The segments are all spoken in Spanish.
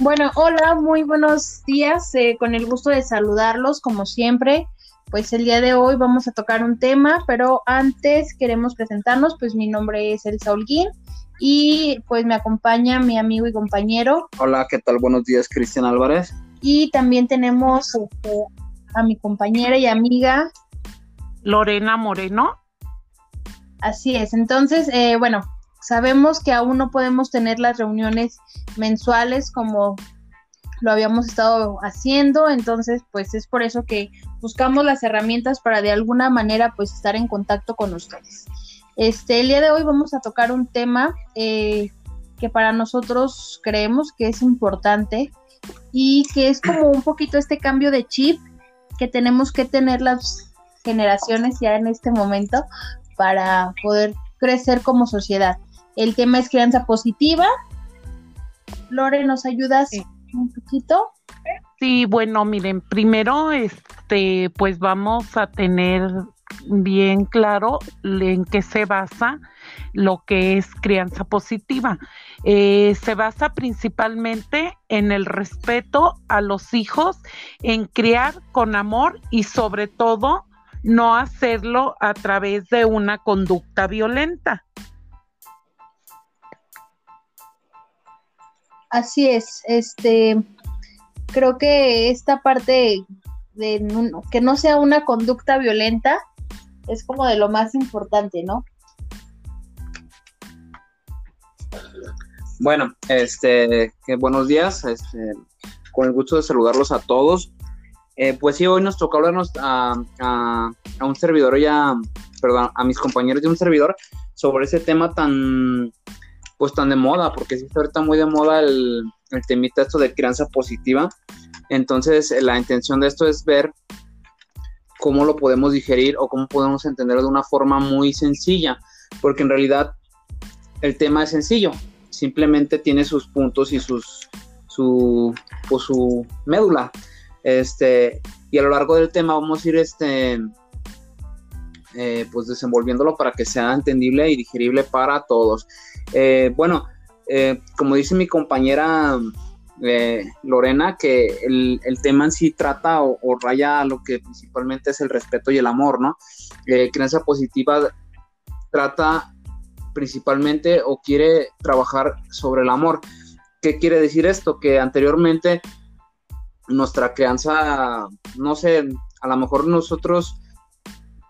Bueno, hola, muy buenos días. Eh, con el gusto de saludarlos, como siempre. Pues el día de hoy vamos a tocar un tema, pero antes queremos presentarnos. Pues mi nombre es Elsa Holguín y pues me acompaña mi amigo y compañero. Hola, ¿qué tal? Buenos días, Cristian Álvarez. Y también tenemos este, a mi compañera y amiga Lorena Moreno. Así es, entonces, eh, bueno, sabemos que aún no podemos tener las reuniones mensuales como lo habíamos estado haciendo, entonces pues es por eso que buscamos las herramientas para de alguna manera pues estar en contacto con ustedes. Este, el día de hoy vamos a tocar un tema eh, que para nosotros creemos que es importante y que es como un poquito este cambio de chip que tenemos que tener las generaciones ya en este momento para poder crecer como sociedad. El tema es crianza positiva. Lore, ¿nos ayudas un poquito? Sí, bueno, miren, primero, este, pues vamos a tener bien claro en qué se basa lo que es crianza positiva. Eh, se basa principalmente en el respeto a los hijos, en criar con amor y sobre todo no hacerlo a través de una conducta violenta. Así es, este, creo que esta parte de que no sea una conducta violenta es como de lo más importante, ¿no? Bueno, este, buenos días, este, con el gusto de saludarlos a todos. Eh, pues sí, hoy nos tocó hablarnos a, a, un servidor ya, perdón, a mis compañeros de un servidor sobre ese tema tan, pues tan de moda, porque sí está ahorita muy de moda el, el temita esto de crianza positiva. Entonces, la intención de esto es ver cómo lo podemos digerir o cómo podemos entenderlo de una forma muy sencilla, porque en realidad el tema es sencillo, simplemente tiene sus puntos y sus su pues, su médula. Este, y a lo largo del tema vamos a ir este eh, pues desenvolviéndolo para que sea entendible y digerible para todos. Eh, bueno, eh, como dice mi compañera Lorena, que el, tema en sí trata o, raya lo que principalmente es el respeto y el amor, ¿no? creencia positiva trata principalmente o quiere trabajar sobre el amor. ¿Qué quiere decir esto? Que anteriormente nuestra crianza, no sé, a lo mejor nosotros,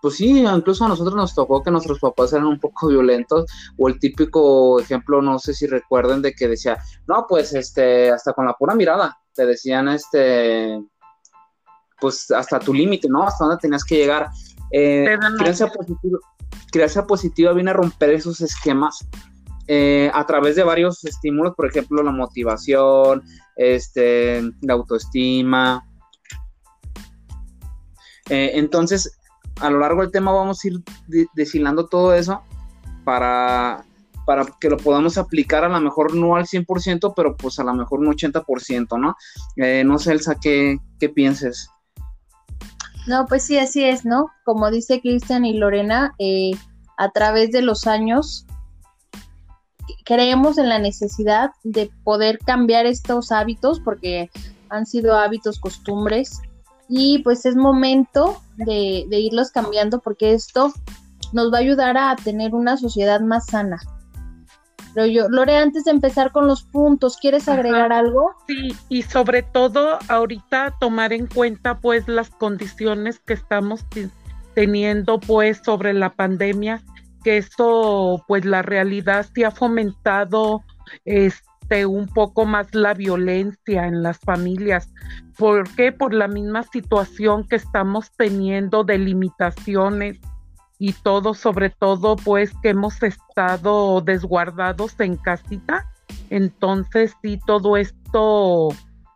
pues sí, incluso a nosotros nos tocó que nuestros papás eran un poco violentos, o el típico ejemplo, no sé si recuerden, de que decía, no, pues este, hasta con la pura mirada, te decían, este, pues hasta tu límite, ¿no? Hasta dónde tenías que llegar. Eh, crianza positiva, crianza positiva viene a romper esos esquemas eh, a través de varios estímulos, por ejemplo, la motivación, este, la autoestima. Eh, entonces, a lo largo del tema vamos a ir deshilando todo eso para, para que lo podamos aplicar a lo mejor no al 100%, pero pues a lo mejor un 80%, ¿no? Eh, no sé, Elsa, ¿qué, ¿qué pienses? No, pues sí, así es, ¿no? Como dice Cristian y Lorena, eh, a través de los años creemos en la necesidad de poder cambiar estos hábitos porque han sido hábitos, costumbres y pues es momento de, de irlos cambiando porque esto nos va a ayudar a tener una sociedad más sana. Pero yo, Lore, antes de empezar con los puntos, ¿quieres agregar algo? Sí, y sobre todo ahorita tomar en cuenta pues las condiciones que estamos teniendo pues sobre la pandemia, que eso pues la realidad sí ha fomentado este un poco más la violencia en las familias. ¿Por qué? Por la misma situación que estamos teniendo de limitaciones y todo, sobre todo, pues que hemos estado desguardados en casita. Entonces, sí, todo esto,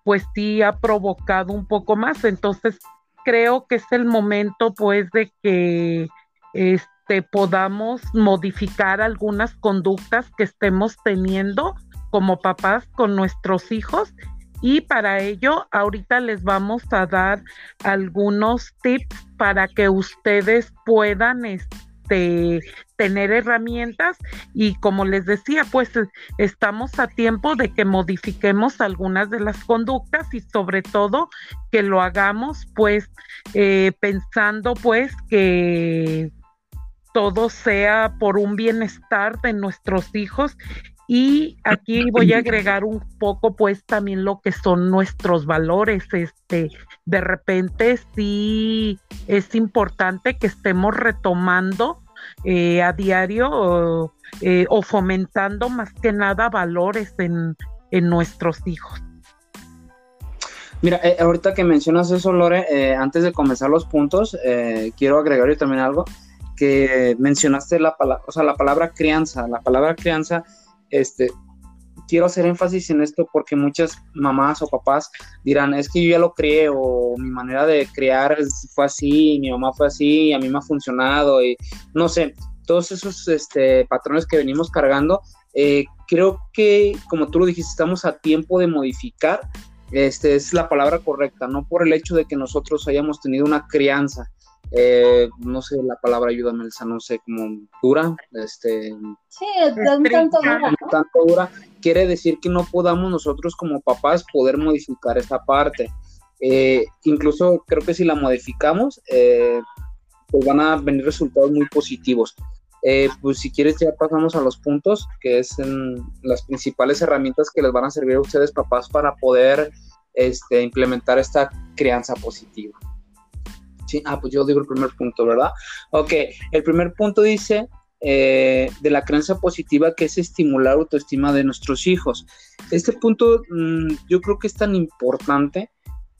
pues sí ha provocado un poco más. Entonces, creo que es el momento, pues, de que este, podamos modificar algunas conductas que estemos teniendo como papás con nuestros hijos y para ello ahorita les vamos a dar algunos tips para que ustedes puedan este tener herramientas y como les decía, pues estamos a tiempo de que modifiquemos algunas de las conductas y sobre todo que lo hagamos pues eh, pensando pues que todo sea por un bienestar de nuestros hijos y aquí voy a agregar un poco, pues, también lo que son nuestros valores. Este, de repente sí es importante que estemos retomando eh, a diario eh, o fomentando más que nada valores en, nuestros hijos. Mira, eh, ahorita que mencionas eso, Lore, antes de comenzar los puntos, quiero agregar yo también algo que mencionaste la palabra, o sea, la palabra crianza. La palabra crianza este, quiero hacer énfasis en esto porque muchas mamás o papás dirán, es que yo ya lo crié o mi manera de criar fue así, mi mamá fue así, a mí me ha funcionado y no sé, todos esos este, patrones que venimos cargando, eh, creo que como tú lo dijiste, estamos a tiempo de modificar, este, es la palabra correcta, no por el hecho de que nosotros hayamos tenido una crianza eh, no sé la palabra ayúdame, Elsa, no sé, como dura, este... Sí, un tanto dura, tanto dura, quiere decir que no podamos nosotros como papás poder modificar esta parte. Eh, incluso creo que si la modificamos, eh, pues van a venir resultados muy positivos. pues si quieres ya pasamos a los puntos, que es las principales herramientas que les van a servir a ustedes papás para poder este, implementar esta crianza positiva. Sí, ah, pues yo digo el primer punto, ¿verdad? Ok, el primer punto dice eh, de la creencia positiva que es estimular autoestima de nuestros hijos. Este punto mm, yo creo que es tan importante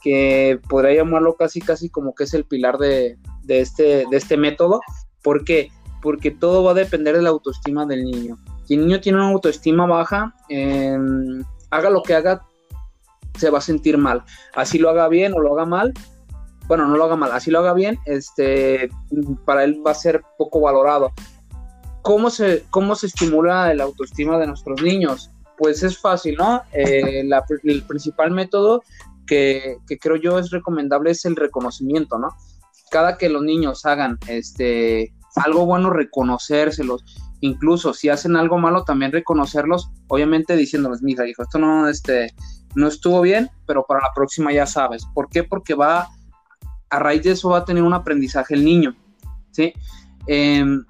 que podría llamarlo casi casi como que es el pilar de, este, de este método. ¿Por qué? Porque todo va a depender de la autoestima del niño. Si el niño tiene una autoestima baja, em, haga lo que haga, se va a sentir mal. Así lo haga bien o lo haga mal, bueno, no lo haga mal, así lo haga bien, este, para él va a ser poco valorado. ¿Cómo se, cómo se estimula la autoestima de nuestros niños? Pues es fácil, ¿no? Eh, el principal método que, creo yo es recomendable es el reconocimiento, ¿no? Cada que los niños hagan este, algo bueno, reconocérselos. Incluso si hacen algo malo, también reconocerlos, obviamente diciéndoles, mija, hijo, esto no, este, no estuvo bien, pero para la próxima ya sabes. ¿Por qué? Porque va a raíz de eso va a tener un aprendizaje el niño, ¿sí? Em,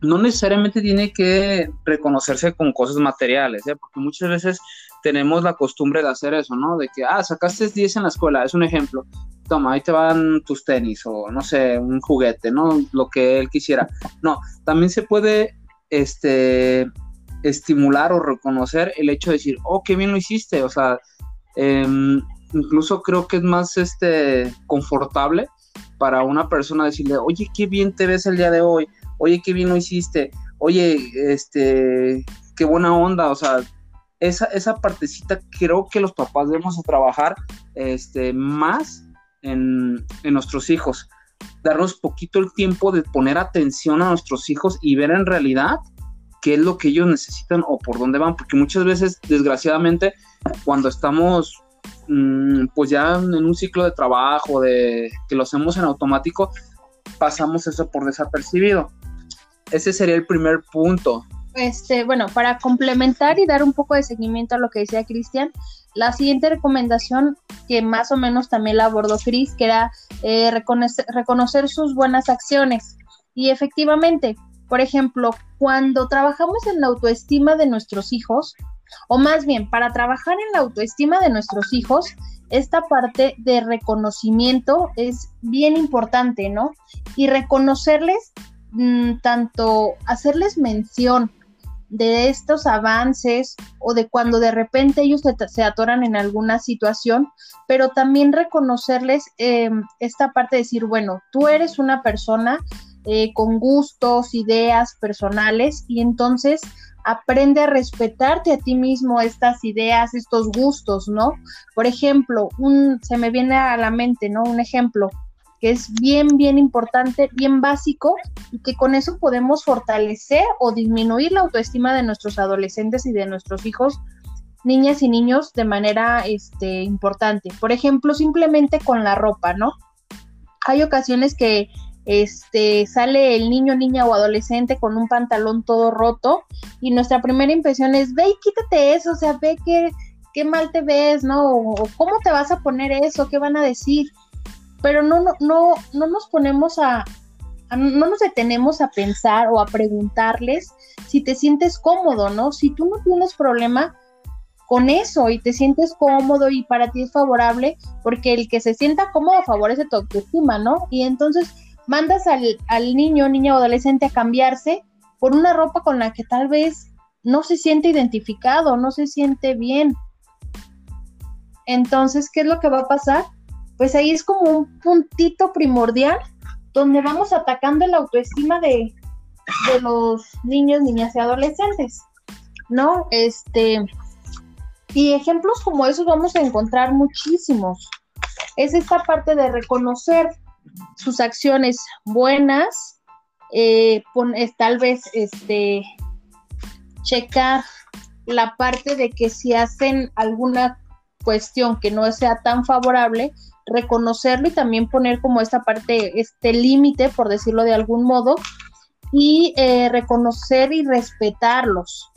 no necesariamente tiene que reconocerse con cosas materiales, ¿eh? porque muchas veces tenemos la costumbre de hacer eso, ¿no? De que, ah, sacaste 10 en la escuela, es un ejemplo. Toma, ahí te van tus tenis o no sé, un juguete, ¿no? Lo que él quisiera. No, también se puede este, estimular o reconocer el hecho de decir, oh, qué bien lo hiciste, o sea, eh, incluso creo que es más este confortable para una persona decirle, oye, qué bien te ves el día de hoy, oye, qué bien lo hiciste, oye, este, qué buena onda, o sea, esa, esa partecita creo que los papás debemos trabajar este, más en, en nuestros hijos, darnos poquito el tiempo de poner atención a nuestros hijos y ver en realidad qué es lo que ellos necesitan o por dónde van, porque muchas veces, desgraciadamente, cuando estamos pues ya en un ciclo de trabajo, de que lo hacemos en automático, pasamos eso por desapercibido. Ese sería el primer punto. Este, bueno, para complementar y dar un poco de seguimiento a lo que decía Cristian, la siguiente recomendación que más o menos también la abordó Cris, que era eh, reconocer, reconocer sus buenas acciones. Y efectivamente, por ejemplo, cuando trabajamos en la autoestima de nuestros hijos, o más bien, para trabajar en la autoestima de nuestros hijos, esta parte de reconocimiento es bien importante, ¿no? Y reconocerles, mm, tanto hacerles mención de estos avances o de cuando de repente ellos se, atoran en alguna situación, pero también reconocerles em, esta parte de decir, bueno, tú eres una persona eh, con gustos, ideas personales y entonces aprende a respetarte a ti mismo estas ideas, estos gustos, ¿no? Por ejemplo, un, se me viene a la mente, ¿no? Un ejemplo que es bien, bien importante, bien básico y que con eso podemos fortalecer o disminuir la autoestima de nuestros adolescentes y de nuestros hijos, niñas y niños de manera este, importante. Por ejemplo, simplemente con la ropa, ¿no? Hay ocasiones que este, sale el niño, niña o adolescente con un pantalón todo roto y nuestra primera impresión es, ve y quítate eso, o sea, ve que qué mal te ves, ¿no? O, cómo te vas a poner eso, qué van a decir. Pero no, no, no, no nos ponemos a, no nos detenemos a pensar o a preguntarles si te sientes cómodo, ¿no? Si tú no tienes problema con eso y te sientes cómodo y para ti es favorable, porque el que se sienta cómodo favorece tu autoestima, ¿no? Y entonces mandas al, al niño, niña o adolescente a cambiarse por una ropa con la que tal vez no se siente identificado, no se siente bien. Entonces, ¿qué es lo que va a pasar? Pues ahí es como un puntito primordial donde vamos atacando la autoestima de, de los niños, niñas y adolescentes, ¿no? Este, y ejemplos como esos vamos a encontrar muchísimos. Es esta parte de reconocer sus acciones buenas, eh, tal vez este, checar la parte de que si hacen alguna cuestión que no sea tan favorable, reconocerlo y también poner como esta parte, este límite, por decirlo de algún modo, y eh, reconocer y respetarlos.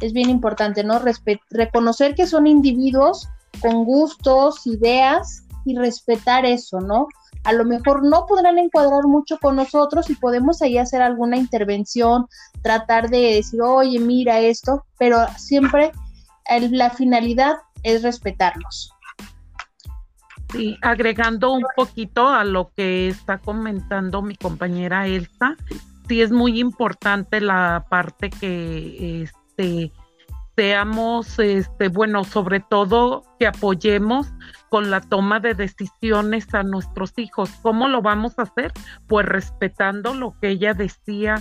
Es bien importante, ¿no? reconocer que son individuos con gustos, ideas y respetar eso, ¿no? A lo mejor no podrán encuadrar mucho con nosotros y podemos ahí hacer alguna intervención, tratar de decir, oye, mira esto, pero siempre la finalidad es respetarlos. Sí, agregando un poquito a lo que está comentando mi compañera Elsa, sí es muy importante la parte que este seamos este bueno, sobre todo que apoyemos con la toma de decisiones a nuestros hijos. ¿Cómo lo vamos a hacer? Pues respetando lo que ella decía,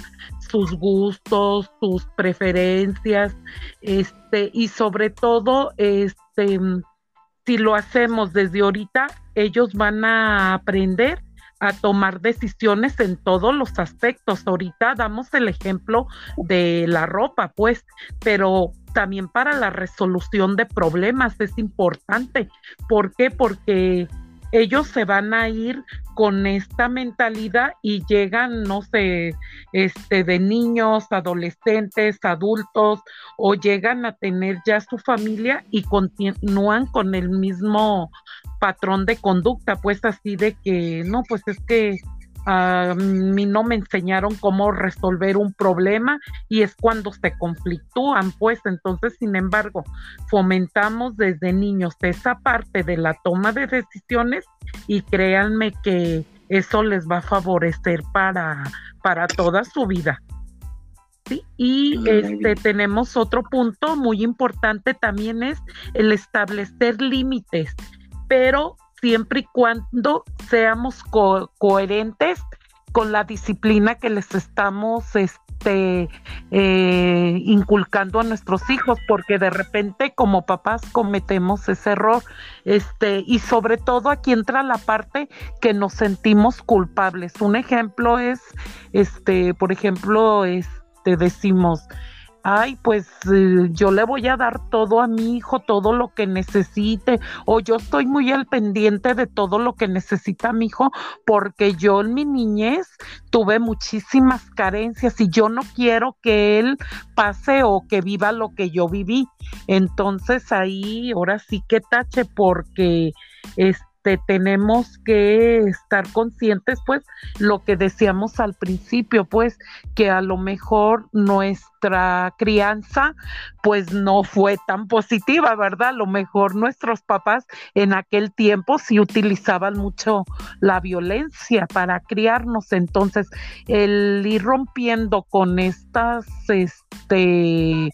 sus gustos, sus preferencias, este y sobre todo este si lo hacemos desde ahorita, ellos van a aprender a tomar decisiones en todos los aspectos. Ahorita damos el ejemplo de la ropa, pues, pero también para la resolución de problemas es importante. ¿Por qué? Porque ellos se van a ir con esta mentalidad y llegan, no sé, este, de niños, adolescentes, adultos, o llegan a tener ya su familia y continúan con el mismo patrón de conducta, pues así de que, no, pues es que a mí no me enseñaron cómo resolver un problema y es cuando se conflictúan, pues entonces, sin embargo, fomentamos desde niños esa parte de la toma de decisiones y créanme que eso les va a favorecer para, para toda su vida. ¿Sí? Y este tenemos otro punto muy importante también es el establecer límites, pero siempre y cuando seamos coherentes con la disciplina que les estamos este, eh, inculcando a nuestros hijos, porque de repente como papás cometemos ese error, este, y sobre todo aquí entra la parte que nos sentimos culpables. Un ejemplo es, este, por ejemplo, este, decimos, ay, pues eh, yo le voy a dar todo a mi hijo, todo lo que necesite, o yo estoy muy al pendiente de todo lo que necesita mi hijo, porque yo en mi niñez tuve muchísimas carencias y yo no quiero que él pase o que viva lo que yo viví. Entonces ahí ahora sí que tache porque este tenemos que estar conscientes, pues, lo que decíamos al principio, pues, que a lo mejor nuestra crianza, pues, no fue tan positiva, ¿verdad? A lo mejor nuestros papás en aquel tiempo sí utilizaban mucho la violencia para criarnos, entonces, el ir rompiendo con estas, este,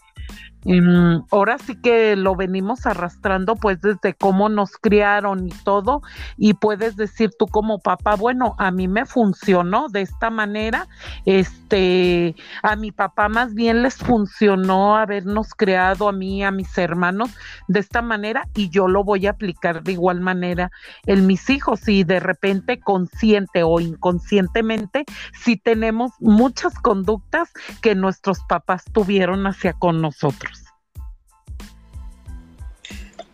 Em, ahora sí que lo venimos arrastrando pues desde cómo nos criaron y todo y puedes decir tú como papá, bueno, a mí me funcionó de esta manera, este, a mi papá más bien les funcionó habernos creado a mí, a mis hermanos de esta manera y yo lo voy a aplicar de igual manera en mis hijos y de repente consciente o inconscientemente si tenemos muchas conductas que nuestros papás tuvieron hacia con nosotros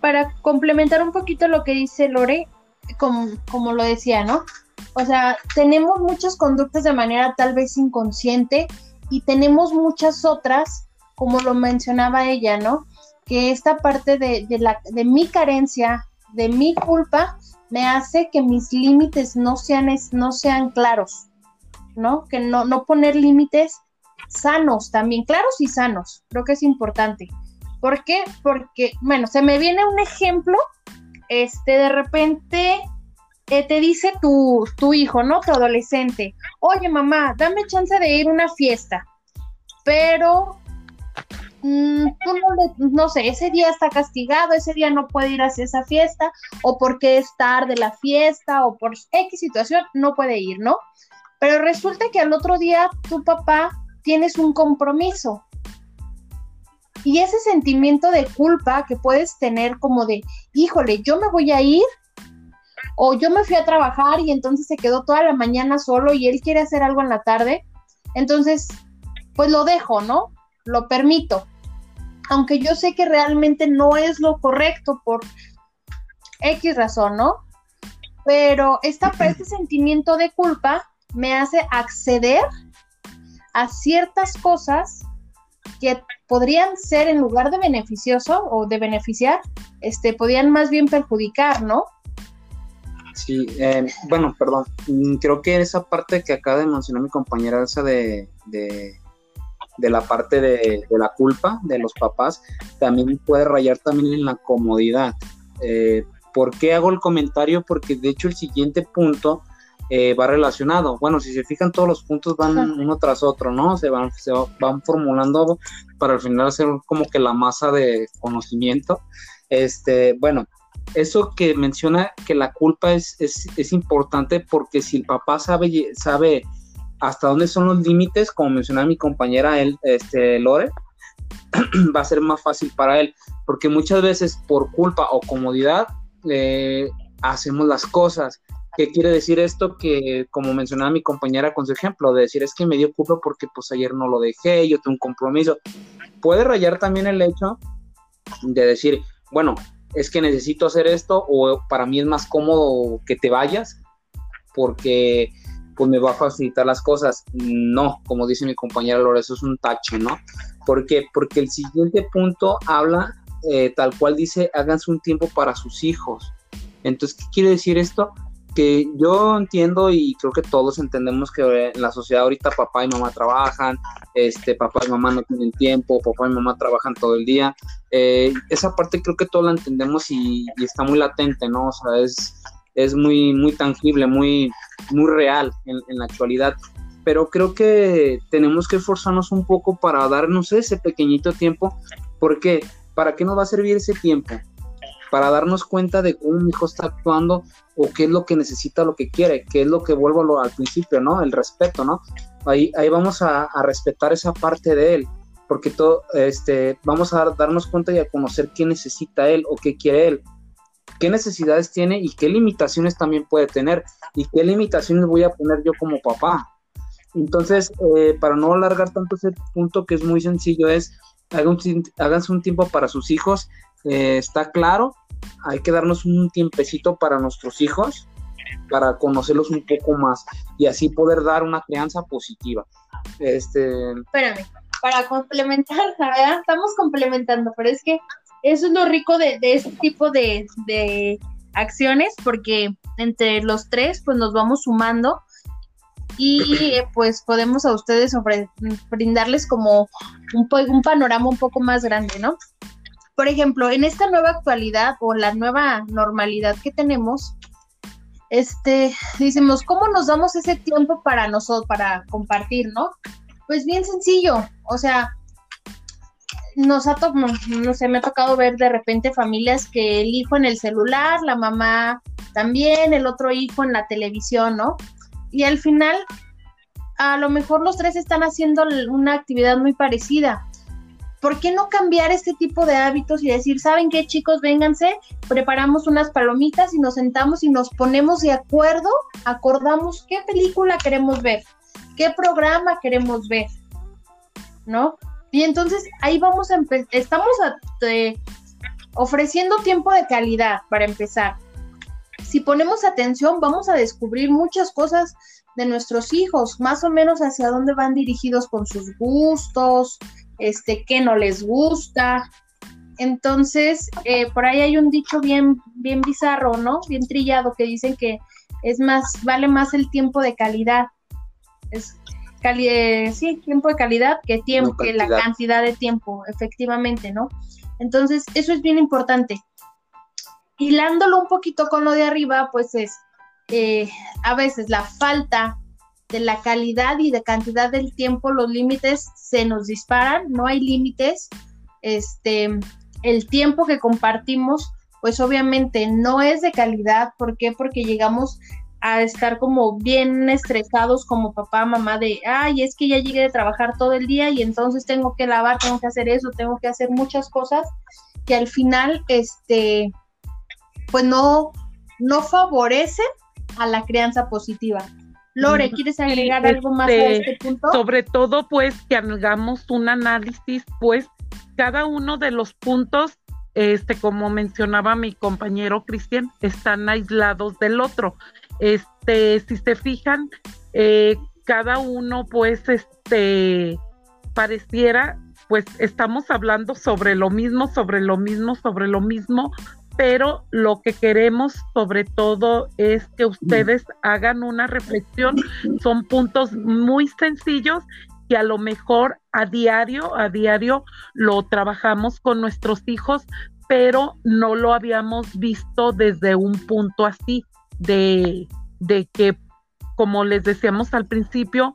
para complementar un poquito lo que dice Lore, como, como lo decía, ¿no? O sea, tenemos muchas conductas de manera tal vez inconsciente y tenemos muchas otras, como lo mencionaba ella, ¿no? Que esta parte de, la, de mi carencia, de mi culpa, me hace que mis límites no sean, no sean claros, ¿no? Que no, no poner límites sanos también, claros y sanos, creo que es importante. ¿Por qué? Porque, bueno, se me viene un ejemplo, este, de repente eh, te dice tu, tu hijo, ¿no? Tu adolescente, oye mamá, dame chance de ir a una fiesta, pero mm, tú no, no sé, ese día está castigado, ese día no puede ir hacia esa fiesta, o porque es tarde la fiesta, o por X situación, no puede ir, ¿no? Pero resulta que al otro día tu papá tienes un compromiso. Y ese sentimiento de culpa que puedes tener como de, híjole, yo me voy a ir, o yo me fui a trabajar y entonces se quedó toda la mañana solo y él quiere hacer algo en la tarde, entonces, pues lo dejo, ¿no? Lo permito. Aunque yo sé que realmente no es lo correcto por X razón, ¿no? Pero esta, este sentimiento de culpa me hace acceder a ciertas cosas que podrían ser en lugar de beneficioso o de beneficiar, este, podrían más bien perjudicar, ¿no? Sí, eh, bueno, perdón, mm, creo que esa parte que acaba de mencionar mi compañera, esa de, de, la parte de, la culpa de los papás, también puede rayar también en la comodidad. Eh, ¿Por qué hago el comentario? Porque de hecho el siguiente punto eh, va relacionado. Bueno, si se fijan, todos los puntos van uno tras otro, ¿no? Se van, se van formulando para al final hacer como que la masa de conocimiento. Este, bueno, eso que menciona que la culpa es, es, importante porque si el papá sabe, sabe hasta dónde son los límites, como mencionaba mi compañera él, este, Lore, va a ser más fácil para él, porque muchas veces por culpa o comodidad eh, hacemos las cosas ¿Qué quiere decir esto? Que como mencionaba mi compañera con su ejemplo, de decir es que me dio culpa porque pues ayer no lo dejé, yo tengo un compromiso. Puede rayar también el hecho de decir, bueno, es que necesito hacer esto o para mí es más cómodo que te vayas porque pues me va a facilitar las cosas. No, como dice mi compañera Lore, eso es un tache, ¿no? ¿Por qué? Porque el siguiente punto habla eh, tal cual dice, háganse un tiempo para sus hijos. Entonces, ¿qué quiere decir esto? Que yo entiendo y creo que todos entendemos que en la sociedad ahorita papá y mamá trabajan, este, papá y mamá no tienen tiempo, papá y mamá trabajan todo el día. Eh, esa parte creo que todos la entendemos y, está muy latente, ¿no? O sea, es, es muy, muy tangible, muy, muy real en, en la actualidad. Pero creo que tenemos que esforzarnos un poco para darnos ese pequeñito tiempo, porque ¿para qué nos va a servir ese tiempo? para darnos cuenta de cómo mi hijo está actuando o qué es lo que necesita, lo que quiere, qué es lo que vuelvo al principio, ¿no? El respeto, ¿no? Ahí, ahí vamos a, respetar esa parte de él, porque todo, este, vamos a darnos cuenta y a conocer qué necesita él o qué quiere él, qué necesidades tiene y qué limitaciones también puede tener y qué limitaciones voy a poner yo como papá. Entonces, eh, para no alargar tanto ese punto que es muy sencillo, es háganse un tiempo para sus hijos, eh, está claro, hay que darnos un tiempecito para nuestros hijos, para conocerlos un poco más y así poder dar una crianza positiva. Este... Espérame, para complementar, ¿verdad? Estamos complementando, pero es que eso es lo rico de, este tipo de, de, acciones, porque entre los tres, pues nos vamos sumando y pues podemos a ustedes brindarles como un, un panorama un poco más grande, ¿no? Por ejemplo, en esta nueva actualidad o la nueva normalidad que tenemos, este, decimos, ¿cómo nos damos ese tiempo para nosotros, para compartir, no? Pues bien sencillo, o sea, nos ha tocado, no sé, me ha tocado ver de repente familias que el hijo en el celular, la mamá también, el otro hijo en la televisión, ¿no? Y al final, a lo mejor los tres están haciendo una actividad muy parecida, ¿por qué no cambiar este tipo de hábitos y decir, ¿saben qué chicos? Vénganse, preparamos unas palomitas y nos sentamos y nos ponemos de acuerdo, acordamos qué película queremos ver, qué programa queremos ver, ¿no? Y entonces ahí vamos a empezar, estamos ofreciendo tiempo de calidad para empezar. si ponemos atención, vamos a descubrir muchas cosas de nuestros hijos, más o menos hacia dónde van dirigidos con sus gustos, este, qué no les gusta. Entonces, eh, por ahí hay un dicho bien, bien bizarro, ¿no? Bien trillado que dicen que es más, vale más el tiempo de calidad. Es cali sí, tiempo de calidad que tiempo, que la cantidad de tiempo, efectivamente, ¿no? Entonces, eso es bien importante. Hilándolo un poquito con lo de arriba, pues es eh, a veces la falta de la calidad y de cantidad del tiempo, los límites se nos disparan, no hay límites. Este, el tiempo que compartimos, pues obviamente no es de calidad. ¿Por qué? Porque llegamos a estar como bien estresados como papá, mamá de, ay, es que ya llegué de trabajar todo el día y entonces tengo que lavar, tengo que hacer eso, tengo que hacer muchas cosas que al final, este, pues no, no favorecen a la crianza positiva. Lore, ¿quieres agregar algo más a este, este punto? Sobre todo, pues, que hagamos un análisis, pues, cada uno de los puntos, este, como mencionaba mi compañero Cristian, están aislados del otro. Este, si se fijan, eh, cada uno, pues, este, pareciera, pues, estamos hablando sobre lo mismo, sobre lo mismo, sobre lo mismo, pero lo que queremos sobre todo es que ustedes hagan una reflexión. Son puntos muy sencillos que a lo mejor a diario, a diario lo trabajamos con nuestros hijos, pero no lo habíamos visto desde un punto así de, de que, como les decíamos al principio,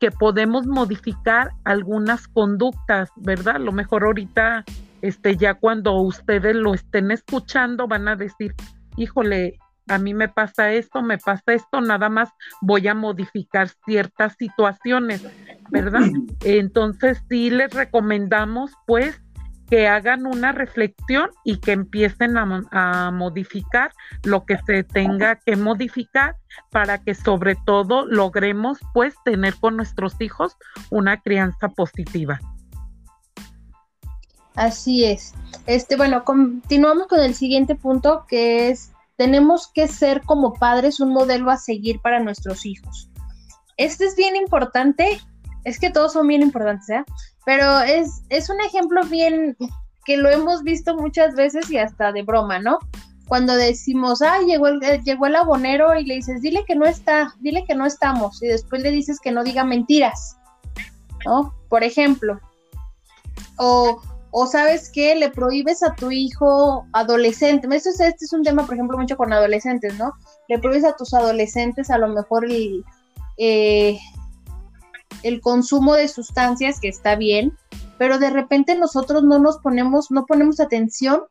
que podemos modificar algunas conductas, ¿verdad? A lo mejor ahorita este, ya cuando ustedes lo estén escuchando van a decir, híjole, a mí me pasa esto, me pasa esto, nada más voy a modificar ciertas situaciones, ¿verdad? Entonces sí les recomendamos pues que hagan una reflexión y que empiecen a, a, modificar lo que se tenga que modificar para que sobre todo logremos pues tener con nuestros hijos una crianza positiva. Así es. Este, bueno, continuamos con el siguiente punto que es tenemos que ser como padres un modelo a seguir para nuestros hijos. Este es bien importante, es que todos son bien importantes, ¿eh? Pero es, es un ejemplo bien que lo hemos visto muchas veces y hasta de broma, ¿no? Cuando decimos, ah, llegó el, eh, llegó el abonero y le dices, dile que no está, dile que no estamos, y después le dices que no diga mentiras, ¿no? Por ejemplo, o o sabes que le prohíbes a tu hijo adolescente, esto es, este es un tema, por ejemplo, mucho con adolescentes, ¿no? Le prohíbes a tus adolescentes a lo mejor el, eh, el consumo de sustancias, que está bien, pero de repente nosotros no nos ponemos, no ponemos atención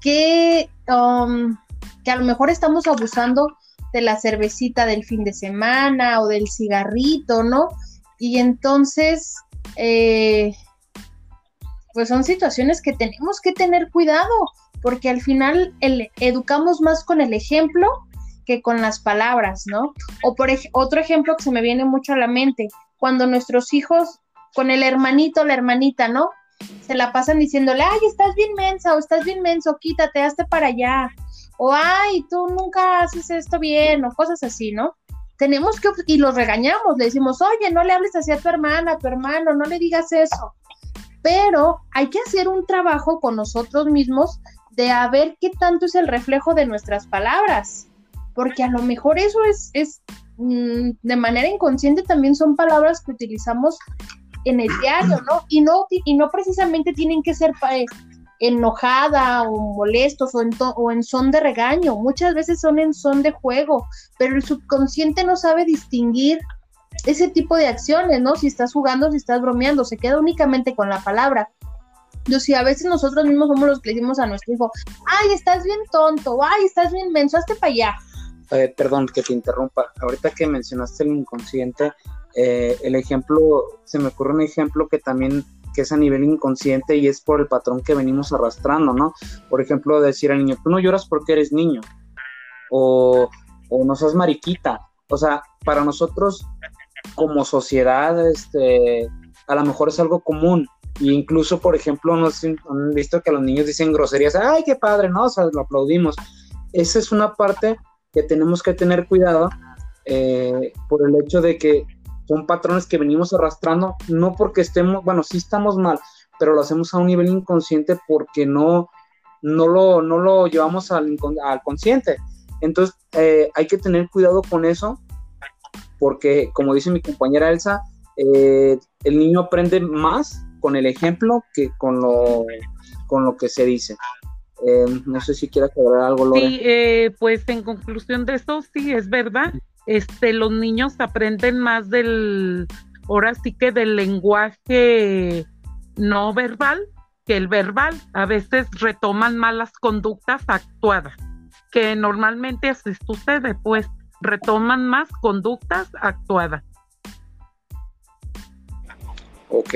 que, um, que a lo mejor estamos abusando de la cervecita del fin de semana o del cigarrito, ¿no? Y entonces... Eh, pues son situaciones que tenemos que tener cuidado, porque al final educamos más con el ejemplo que con las palabras, ¿no? O por otro ejemplo que se me viene mucho a la mente, cuando nuestros hijos, con el hermanito la hermanita, ¿no? Se la pasan diciéndole, ay, estás bien mensa o estás bien menso, quítate, hazte para allá. O, ay, tú nunca haces esto bien, o cosas así, ¿no? Tenemos que, y los regañamos, le decimos, oye, no le hables así a tu hermana, a tu hermano, no le digas eso pero hay que hacer un trabajo con nosotros mismos de a ver qué tanto es el reflejo de nuestras palabras, porque a lo mejor eso es, es mm, de manera inconsciente también son palabras que utilizamos en el diario, ¿no? Y no, y no precisamente tienen que ser eh, enojada o molestos o en, o en son de regaño, muchas veces son en son de juego, pero el subconsciente no sabe distinguir ese tipo de acciones, ¿no? Si estás jugando, si estás bromeando, se queda únicamente con la palabra. Yo sí, a veces nosotros mismos somos los que le decimos a nuestro hijo, ay, estás bien tonto, ay, estás bien menso, hazte para allá. Eh, perdón que te interrumpa. Ahorita que mencionaste el inconsciente, eh, el ejemplo, se me ocurre un ejemplo que también que es a nivel inconsciente y es por el patrón que venimos arrastrando, ¿no? Por ejemplo, decir al niño, tú no lloras porque eres niño, o, o no seas mariquita. O sea, para nosotros como sociedad, este, a lo mejor es algo común. Y incluso, por ejemplo, nos han visto que los niños dicen groserías, ay, qué padre, ¿no? O sea, lo aplaudimos. esa es una parte que tenemos que tener cuidado eh, por el hecho de que son patrones que venimos arrastrando, no porque estemos, bueno, sí estamos mal, pero lo hacemos a un nivel inconsciente porque no, no, lo, no lo llevamos al, al consciente. Entonces, eh, hay que tener cuidado con eso, porque como dice mi compañera Elsa, eh, el niño aprende más con el ejemplo que con lo, con lo que se dice. Eh, no sé si quieras agregar algo, Lore. Sí, pues en conclusión de eso, sí, es verdad. Este, los niños aprenden más del, ahora sí que del lenguaje no verbal que el verbal. A veces retoman malas conductas actuadas, que normalmente así sucede, pues retoman más conductas actuadas. Ok.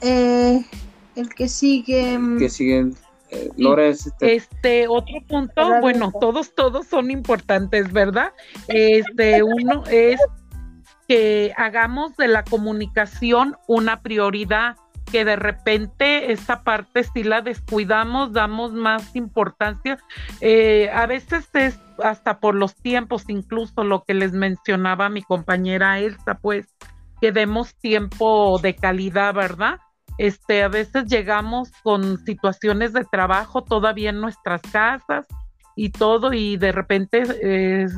Eh, el que sigue. Mm, que sigue. Eh, este... este... otro punto, bueno, todos, todos son importantes, ¿verdad? Este, uno es que hagamos de la comunicación una prioridad, que de repente esta parte si la descuidamos, damos más importancia. Eh, a veces es hasta por los tiempos, incluso lo que les mencionaba mi compañera Elsa, pues que demos tiempo de calidad, ¿verdad? Este, a veces llegamos con situaciones de trabajo todavía en nuestras casas y todo, y de repente es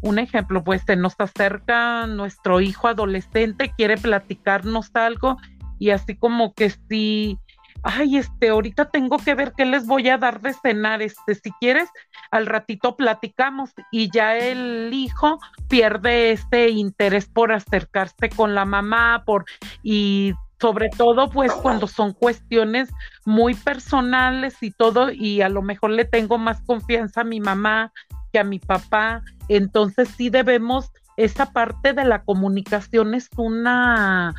un ejemplo, pues se nos acerca nuestro hijo adolescente, quiere platicarnos algo y así como que si, ay, este, ahorita tengo que ver qué les voy a dar de cenar, este, si quieres, al ratito platicamos y ya el hijo pierde este interés por acercarse con la mamá, por, y sobre todo pues cuando son cuestiones muy personales y todo y a lo mejor le tengo más confianza a mi mamá que a mi papá, entonces sí debemos, esa parte de la comunicación es una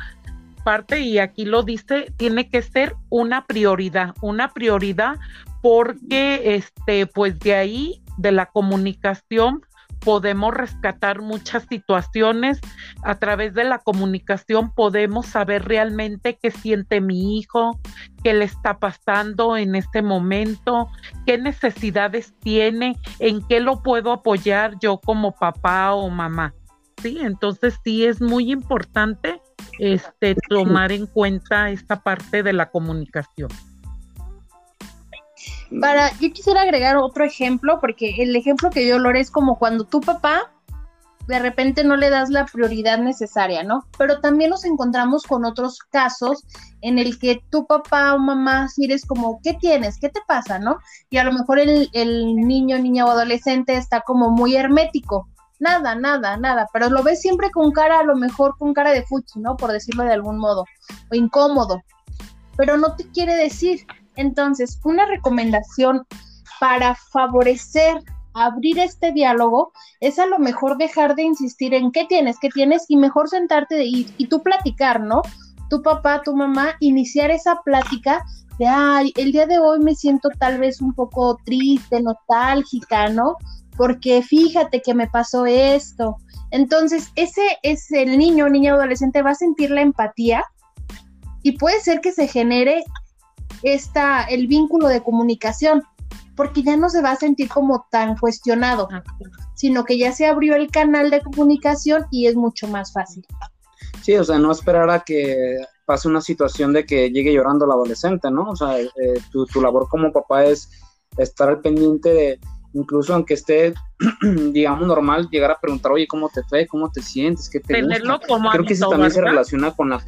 parte y aquí lo dice, tiene que ser una prioridad, una prioridad porque este pues de ahí de la comunicación podemos rescatar muchas situaciones. A través de la comunicación podemos saber realmente qué siente mi hijo, qué le está pasando en este momento, qué necesidades tiene, en qué lo puedo apoyar yo como papá o mamá. Sí, entonces sí es muy importante este tomar en cuenta esta parte de la comunicación. Para, yo quisiera agregar otro ejemplo, porque el ejemplo que yo Lore es como cuando tu papá de repente no le das la prioridad necesaria, ¿no? Pero también nos encontramos con otros casos en el que tu papá o mamá si eres como, ¿qué tienes? ¿Qué te pasa? ¿No? Y a lo mejor el, el niño, niña o adolescente está como muy hermético. Nada, nada, nada, pero lo ves siempre con cara, a lo mejor con cara de fuchi, ¿no? Por decirlo de algún modo, o incómodo, pero no te quiere decir. Entonces, una recomendación para favorecer abrir este diálogo es a lo mejor dejar de insistir en qué tienes, qué tienes y mejor sentarte y, y tú platicar, ¿no? Tu papá, tu mamá, iniciar esa plática de, ay, el día de hoy me siento tal vez un poco triste, nostálgica, ¿no? Porque fíjate que me pasó esto. Entonces, ese es el niño, niña adolescente va a sentir la empatía y puede ser que se genere esta, el vínculo de comunicación, porque ya no se va a sentir como tan cuestionado, sino que ya se abrió el canal de comunicación y es mucho más fácil. Sí, o sea, no esperar a que pase una situación de que llegue llorando el adolescente, ¿no? O sea, eh, tu, tu, labor como papá es estar al pendiente de, incluso aunque esté, digamos, normal, llegar a preguntar, oye, ¿cómo te fue? ¿Cómo te sientes? ¿Qué te Tenerlo Como Creo que eso también se relaciona con la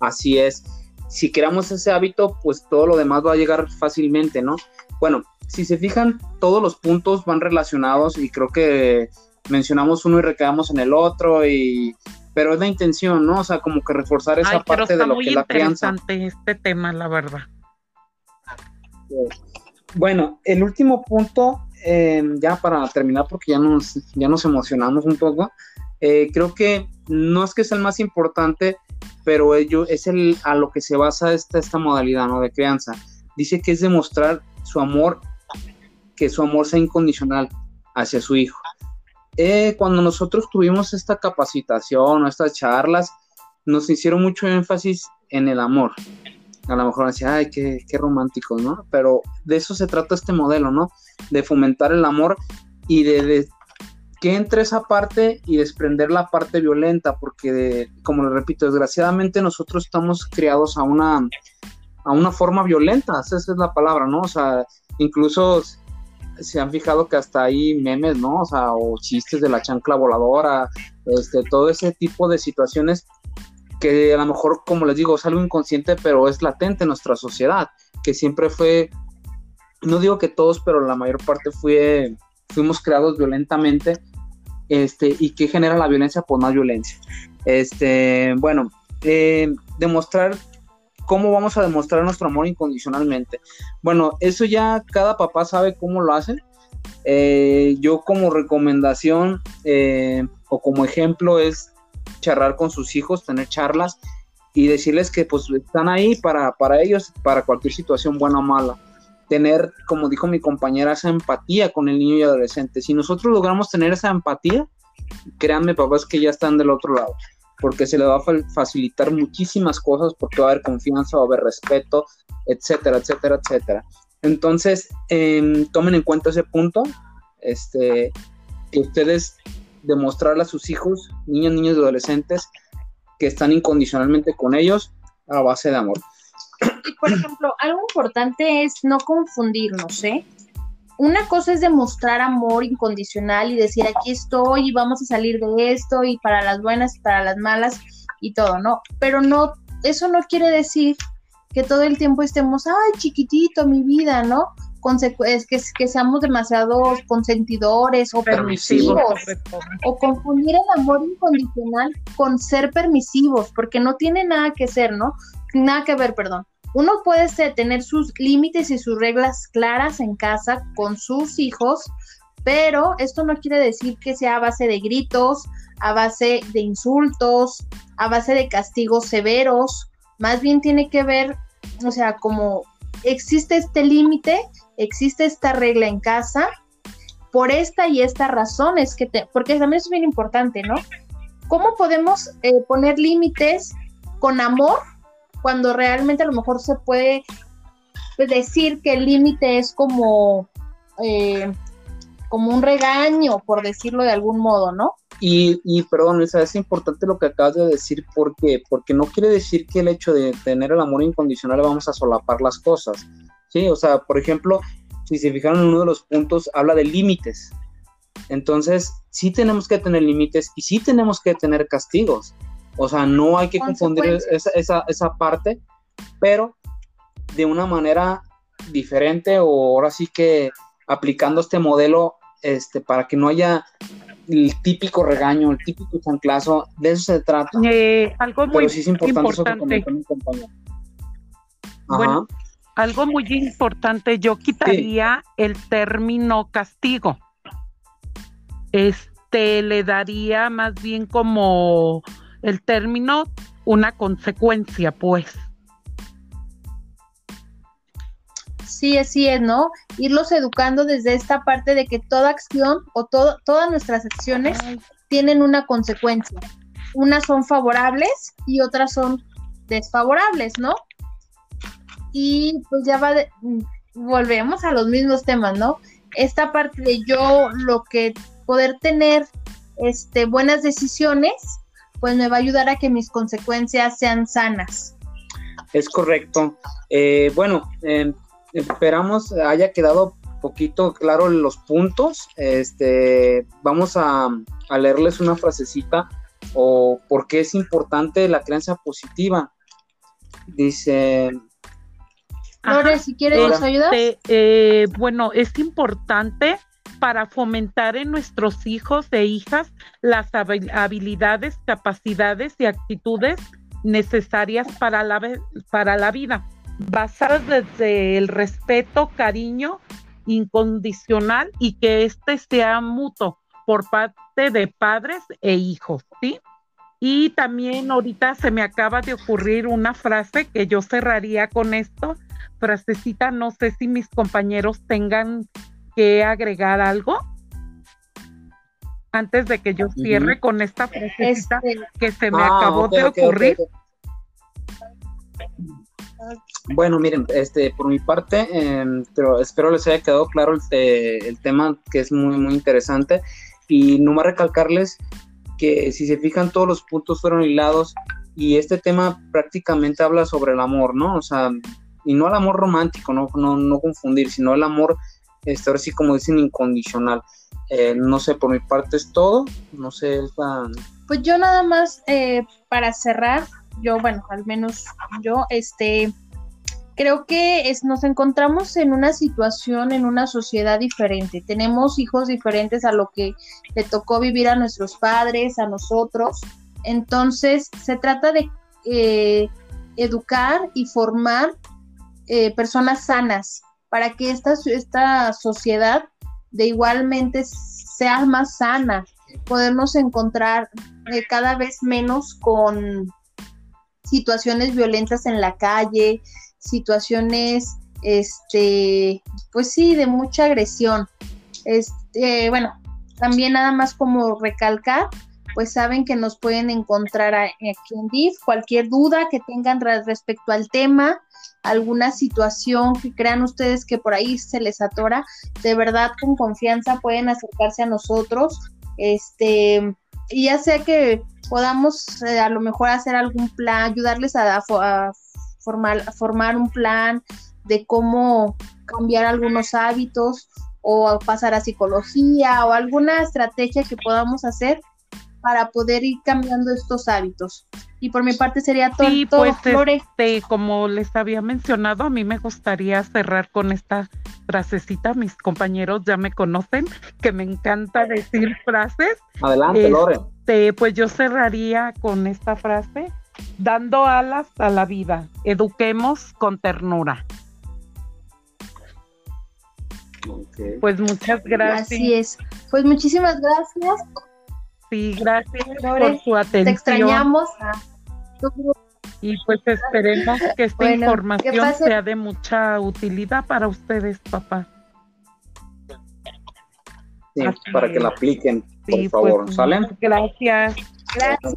Así es si creamos ese hábito, pues todo lo demás va a llegar fácilmente, ¿no? Bueno, si se fijan, todos los puntos van relacionados y creo que mencionamos uno y recaemos en el otro y pero es la intención, ¿no? O sea, como que reforzar esa parte de lo que es la crianza. este tema, la verdad. Bueno, el último punto, eh, ya para terminar, porque ya nos, ya nos emocionamos un poco, eh, creo que no es que sea el más importante, pero ello es el, a lo que se basa esta, esta modalidad ¿no? de crianza. Dice que es demostrar su amor, que su amor sea incondicional hacia su hijo. Eh, cuando nosotros tuvimos esta capacitación o estas charlas, nos hicieron mucho énfasis en el amor. A lo mejor decía, ay, qué, qué romántico, ¿no? Pero de eso se trata este modelo, ¿no? De fomentar el amor y de, que entre esa parte y desprender la parte violenta, porque, como le repito, desgraciadamente nosotros estamos criados a una, a una forma violenta, esa es la palabra, ¿no? O sea, incluso se han fijado que hasta hay memes, ¿no? O sea, o chistes de la chancla voladora, este, todo ese tipo de situaciones que a lo mejor, como les digo, es algo inconsciente, pero es latente en nuestra sociedad, que siempre fue, no digo que todos, pero la mayor parte fue, fuimos creados violentamente, este, y que genera la violencia, por más violencia. Este, bueno, eh, demostrar cómo vamos a demostrar nuestro amor incondicionalmente. Bueno, eso ya cada papá sabe cómo lo hace. Eh, yo como recomendación eh, o como ejemplo es charlar con sus hijos, tener charlas y decirles que pues están ahí para, para ellos, para cualquier situación buena o mala. Tener, como dijo mi compañera, esa empatía con el niño y adolescente. Si nosotros logramos tener esa empatía, créanme papás que ya están del otro lado, porque se le va a facilitar muchísimas cosas, porque va a haber confianza, va a haber respeto, etcétera, etcétera, etcétera. Entonces, em, tomen en cuenta ese punto, este, que ustedes demostrarle a sus hijos, niños, niños y adolescentes, que están incondicionalmente con ellos a base de amor. Y por ejemplo, algo importante es no confundirnos, ¿eh? Una cosa es demostrar amor incondicional y decir aquí estoy y vamos a salir de esto y para las buenas y para las malas y todo, ¿no? Pero no, eso no quiere decir que todo el tiempo estemos, ay, chiquitito, mi vida, ¿no? Es que, que seamos demasiado consentidores o permisivos, o confundir el amor incondicional con ser permisivos, porque no tiene nada que ser, ¿no? Nada que ver, perdón. Uno puede tener sus límites y sus reglas claras en casa con sus hijos, pero esto no quiere decir que sea a base de gritos, a base de insultos, a base de castigos severos, más bien tiene que ver, o sea, como existe este límite existe esta regla en casa por esta y esta razón es que te, porque también es bien importante, ¿no? ¿Cómo podemos eh, poner límites con amor cuando realmente a lo mejor se puede decir que el límite es como, eh, como un regaño, por decirlo de algún modo, ¿no? Y, y perdón, es importante lo que acabas de decir, porque Porque no quiere decir que el hecho de tener el amor incondicional vamos a solapar las cosas ¿sí? O sea, por ejemplo, si se fijaron en uno de los puntos, habla de límites. Entonces, sí tenemos que tener límites y sí tenemos que tener castigos. O sea, no hay que confundir esa, esa, esa parte, pero de una manera diferente o ahora sí que aplicando este modelo este, para que no haya el típico regaño, el típico chanclazo, de eso se trata. Eh, algo muy Pero sí es importante, importante. Eso Bueno, algo muy importante, yo quitaría el término castigo. Este le daría más bien como el término una consecuencia, pues. Sí, así es, ¿no? Irlos educando desde esta parte de que toda acción o todo, todas nuestras acciones tienen una consecuencia. Unas son favorables y otras son desfavorables, ¿no? y pues ya va, de, volvemos a los mismos temas, ¿no? Esta parte de yo lo que poder tener este, buenas decisiones, pues me va a ayudar a que mis consecuencias sean sanas. Es correcto. Eh, bueno, em, esperamos haya quedado poquito claro los puntos. Este, vamos a, a leerles una frasecita o por qué es importante la creencia positiva. Dice, Lore, si quieres, ¿nos ayudas? Este, eh, bueno, es importante para fomentar en nuestros hijos e hijas las habilidades, capacidades y actitudes necesarias para la, para la vida, basadas desde el respeto, cariño incondicional y que éste sea mutuo por parte de padres e hijos, ¿sí? Y también ahorita se me acaba de ocurrir una frase que yo cerraría con esto, frasecita, no sé si mis compañeros tengan que agregar algo antes de que yo cierre con esta frasecita este, que se me ah, acabó de ocurrir. Bueno, miren, este, por mi parte, em, pero espero les haya quedado claro el, el, tema que es muy, muy interesante. Y no más recalcarles que si se fijan, todos los puntos fueron hilados y este tema prácticamente habla sobre el amor, ¿no? O sea, y no el amor romántico, no, no, no confundir, sino el amor, este, ahora sí como dicen, incondicional. Eh, no sé, por mi parte es todo, no sé, Pues yo nada más, eh, para cerrar, yo, bueno, al menos yo, este, creo que es, nos encontramos en una situación, en una sociedad diferente. Tenemos hijos diferentes a lo que le tocó vivir a nuestros padres, a nosotros. Entonces, se trata de eh, educar y formar eh, personas sanas para que esta, esta sociedad de igualmente sea más sana. Podemos encontrar eh, cada vez menos con situaciones violentas en la calle, situaciones, este, pues sí, de mucha agresión. Este, bueno, también nada más como recalcar, pues saben que nos pueden encontrar aquí en DIF, cualquier duda que tengan respecto al tema, alguna situación que crean ustedes que por ahí se les atora, de verdad con confianza pueden acercarse a nosotros, este, y ya sea que podamos eh, a lo mejor hacer algún plan, ayudarles a, formar, a formar un plan de cómo cambiar algunos hábitos o pasar a psicología o alguna estrategia que podamos hacer para poder ir cambiando estos hábitos. Y por mi parte sería todo. Sí, pues este, como les había mencionado, a mí me gustaría cerrar con esta frasecita. Mis compañeros ya me conocen, que me encanta decir frases. Adelante, Lore. Este, pues yo cerraría con esta frase, dando alas a la vida, eduquemos con ternura. Pues muchas gracias. Así es. Pues muchísimas gracias Sí, gracias por su atención. Te extrañamos. Y pues esperemos que esta información sea de mucha utilidad para ustedes, papá. Sí, para que la apliquen, por favor. Pues, ¿Salen? Gracias. Gracias.